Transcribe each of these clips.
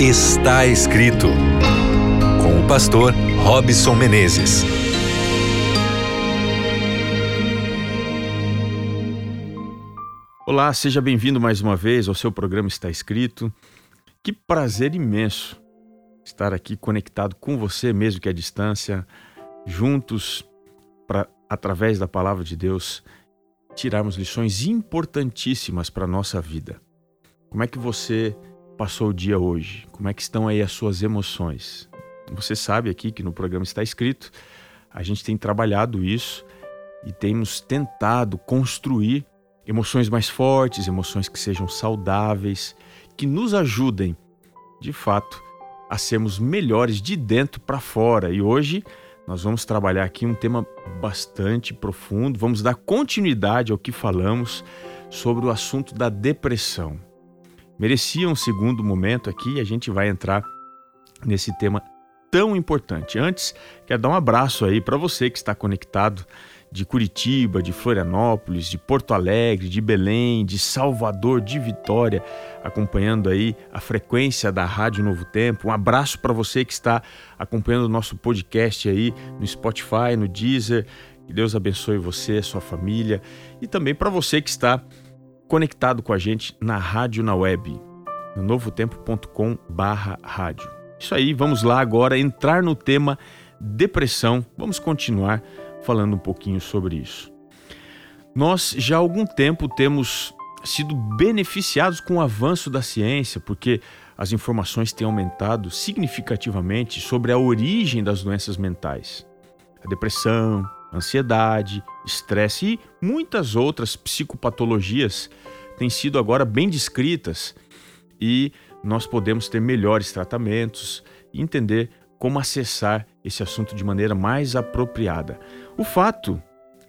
Está escrito com o pastor Robson Menezes. Olá, seja bem-vindo mais uma vez ao seu programa Está Escrito. Que prazer imenso estar aqui conectado com você, mesmo que à distância, juntos para através da palavra de Deus tirarmos lições importantíssimas para a nossa vida. Como é que você passou o dia hoje? Como é que estão aí as suas emoções? Você sabe aqui que no programa está escrito, a gente tem trabalhado isso e temos tentado construir emoções mais fortes, emoções que sejam saudáveis, que nos ajudem, de fato, a sermos melhores de dentro para fora. E hoje nós vamos trabalhar aqui um tema bastante profundo, vamos dar continuidade ao que falamos sobre o assunto da depressão. Merecia um segundo momento aqui e a gente vai entrar nesse tema tão importante. Antes, quero dar um abraço aí para você que está conectado de Curitiba, de Florianópolis, de Porto Alegre, de Belém, de Salvador, de Vitória, acompanhando aí a frequência da Rádio Novo Tempo. Um abraço para você que está acompanhando o nosso podcast aí no Spotify, no Deezer. Que Deus abençoe você, sua família e também para você que está conectado com a gente na rádio na web, no novotempo.com/rádio. Isso aí, vamos lá agora entrar no tema depressão. Vamos continuar falando um pouquinho sobre isso. Nós já há algum tempo temos sido beneficiados com o avanço da ciência, porque as informações têm aumentado significativamente sobre a origem das doenças mentais. A depressão, ansiedade, estresse e muitas outras psicopatologias têm sido agora bem descritas e nós podemos ter melhores tratamentos e entender como acessar esse assunto de maneira mais apropriada. O fato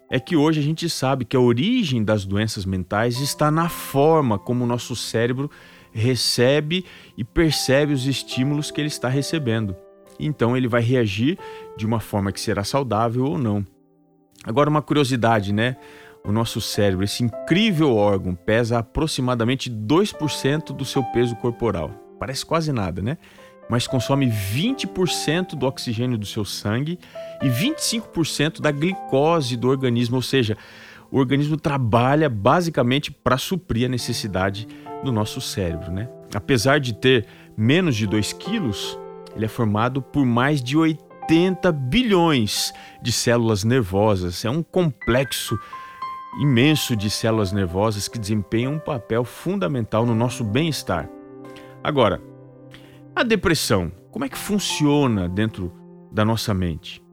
é que hoje a gente sabe que a origem das doenças mentais está na forma como o nosso cérebro recebe e percebe os estímulos que ele está recebendo. Então ele vai reagir de uma forma que será saudável ou não. Agora, uma curiosidade, né? O nosso cérebro, esse incrível órgão, pesa aproximadamente 2% do seu peso corporal. Parece quase nada, né? mas consome 20% do oxigênio do seu sangue e 25% da glicose do organismo, ou seja, o organismo trabalha basicamente para suprir a necessidade do nosso cérebro. Né? Apesar de ter menos de 2 quilos, ele é formado por mais de 80 bilhões de células nervosas. É um complexo imenso de células nervosas que desempenham um papel fundamental no nosso bem-estar. Agora, a depressão, como é que funciona dentro da nossa mente?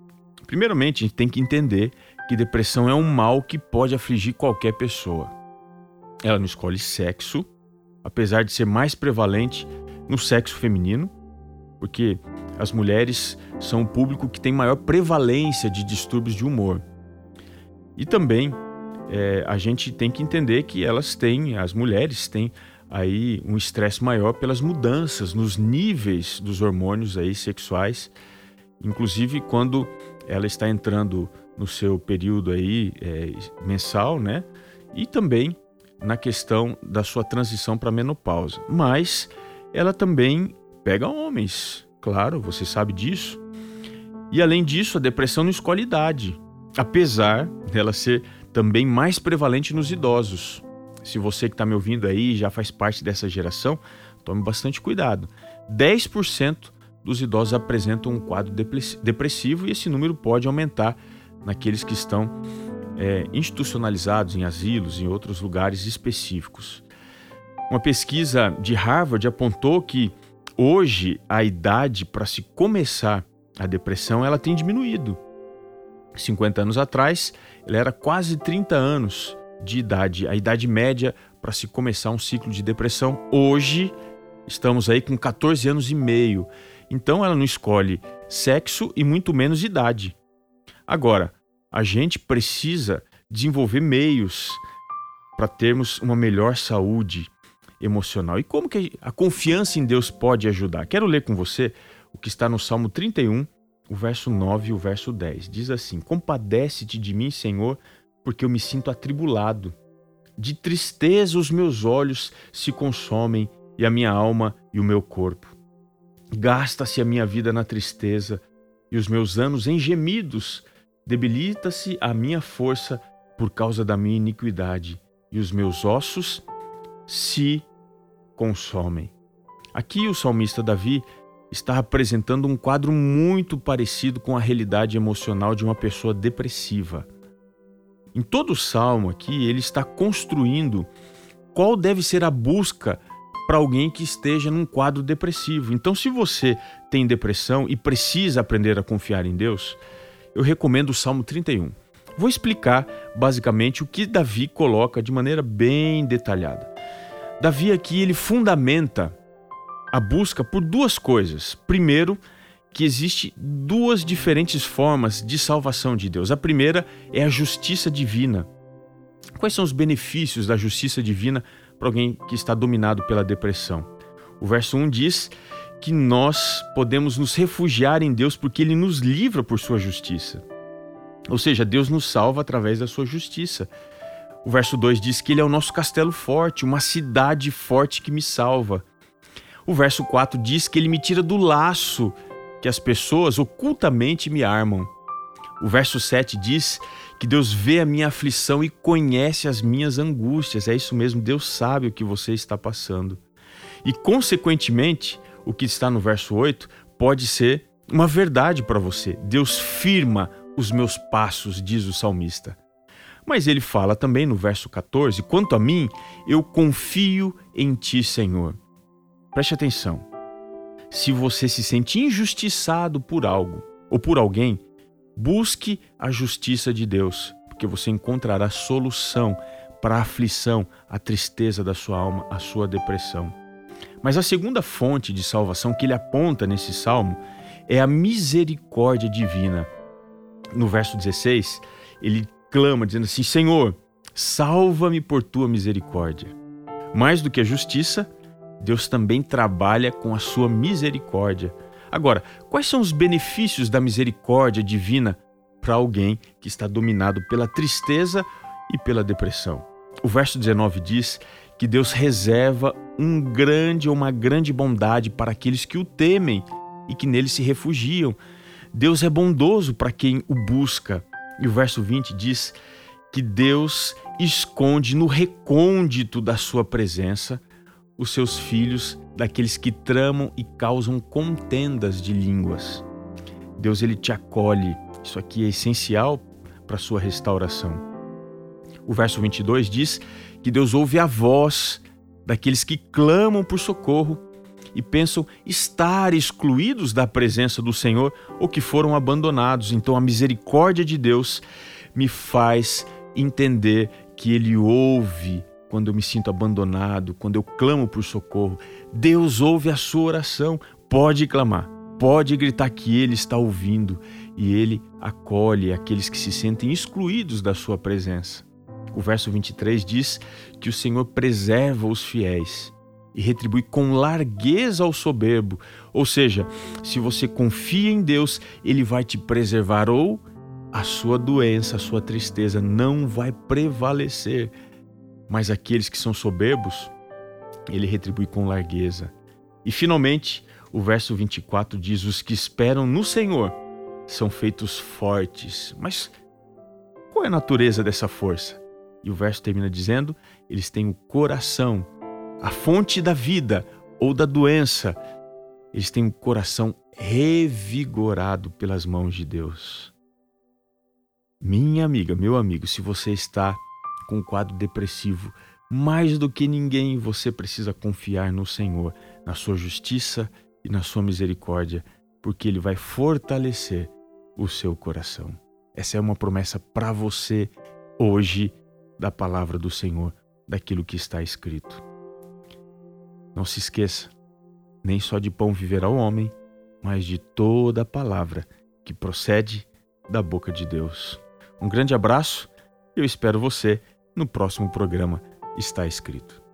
Primeiramente, a gente tem que entender que depressão é um mal que pode afligir qualquer pessoa. Ela não escolhe sexo, apesar de ser mais prevalente no sexo feminino, porque as mulheres são o público que tem maior prevalência de distúrbios de humor. E também é, a gente tem que entender que elas têm, as mulheres têm aí um estresse maior pelas mudanças nos níveis dos hormônios aí sexuais, inclusive quando ela está entrando no seu período aí é, mensal, né? E também na questão da sua transição para a menopausa. Mas ela também pega homens, claro, você sabe disso. E além disso, a depressão não escolhe idade, apesar dela ser também mais prevalente nos idosos se você que está me ouvindo aí já faz parte dessa geração, tome bastante cuidado. 10% dos idosos apresentam um quadro depressivo e esse número pode aumentar naqueles que estão é, institucionalizados em asilos, em outros lugares específicos. Uma pesquisa de Harvard apontou que hoje a idade para se começar a depressão ela tem diminuído. 50 anos atrás, ela era quase 30 anos de idade, a idade média para se começar um ciclo de depressão. Hoje estamos aí com 14 anos e meio. Então ela não escolhe sexo e muito menos idade. Agora, a gente precisa desenvolver meios para termos uma melhor saúde emocional. E como que a confiança em Deus pode ajudar? Quero ler com você o que está no Salmo 31, o verso 9 e o verso 10. Diz assim: Compadece-te de mim, Senhor, porque eu me sinto atribulado. De tristeza os meus olhos se consomem e a minha alma e o meu corpo. Gasta-se a minha vida na tristeza e os meus anos em gemidos. Debilita-se a minha força por causa da minha iniquidade, e os meus ossos se consomem. Aqui o salmista Davi está apresentando um quadro muito parecido com a realidade emocional de uma pessoa depressiva. Em todo o salmo aqui, ele está construindo qual deve ser a busca para alguém que esteja num quadro depressivo. Então, se você tem depressão e precisa aprender a confiar em Deus, eu recomendo o Salmo 31. Vou explicar basicamente o que Davi coloca de maneira bem detalhada. Davi aqui ele fundamenta a busca por duas coisas. Primeiro, que existe duas diferentes formas de salvação de Deus. A primeira é a justiça divina. Quais são os benefícios da justiça divina para alguém que está dominado pela depressão? O verso 1 diz que nós podemos nos refugiar em Deus porque ele nos livra por sua justiça. Ou seja, Deus nos salva através da sua justiça. O verso 2 diz que ele é o nosso castelo forte, uma cidade forte que me salva. O verso 4 diz que ele me tira do laço que as pessoas ocultamente me armam. O verso 7 diz que Deus vê a minha aflição e conhece as minhas angústias. É isso mesmo, Deus sabe o que você está passando. E, consequentemente, o que está no verso 8 pode ser uma verdade para você. Deus firma os meus passos, diz o salmista. Mas ele fala também no verso 14: Quanto a mim, eu confio em ti, Senhor. Preste atenção. Se você se sente injustiçado por algo ou por alguém, busque a justiça de Deus, porque você encontrará solução para a aflição, a tristeza da sua alma, a sua depressão. Mas a segunda fonte de salvação que ele aponta nesse salmo é a misericórdia divina. No verso 16, ele clama dizendo assim: Senhor, salva-me por tua misericórdia. Mais do que a justiça, Deus também trabalha com a sua misericórdia. Agora, quais são os benefícios da misericórdia divina para alguém que está dominado pela tristeza e pela depressão? O verso 19 diz que Deus reserva um grande ou uma grande bondade para aqueles que o temem e que nele se refugiam. Deus é bondoso para quem o busca. E o verso 20 diz que Deus esconde no recôndito da sua presença os seus filhos daqueles que tramam e causam contendas de línguas. Deus ele te acolhe. Isso aqui é essencial para sua restauração. O verso 22 diz que Deus ouve a voz daqueles que clamam por socorro e pensam estar excluídos da presença do Senhor ou que foram abandonados. Então a misericórdia de Deus me faz entender que Ele ouve quando eu me sinto abandonado, quando eu clamo por socorro. Deus ouve a sua oração. Pode clamar, pode gritar que Ele está ouvindo e Ele acolhe aqueles que se sentem excluídos da sua presença. O verso 23 diz que o Senhor preserva os fiéis e retribui com largueza ao soberbo. Ou seja, se você confia em Deus, Ele vai te preservar ou a sua doença, a sua tristeza não vai prevalecer. Mas aqueles que são soberbos, ele retribui com largueza. E finalmente, o verso 24 diz: Os que esperam no Senhor são feitos fortes. Mas qual é a natureza dessa força? E o verso termina dizendo: Eles têm o coração, a fonte da vida ou da doença. Eles têm o coração revigorado pelas mãos de Deus. Minha amiga, meu amigo, se você está com um quadro depressivo, mais do que ninguém você precisa confiar no Senhor, na sua justiça e na sua misericórdia, porque Ele vai fortalecer o seu coração. Essa é uma promessa para você hoje da palavra do Senhor, daquilo que está escrito. Não se esqueça, nem só de pão viverá o homem, mas de toda a palavra que procede da boca de Deus. Um grande abraço, eu espero você no próximo programa Está Escrito.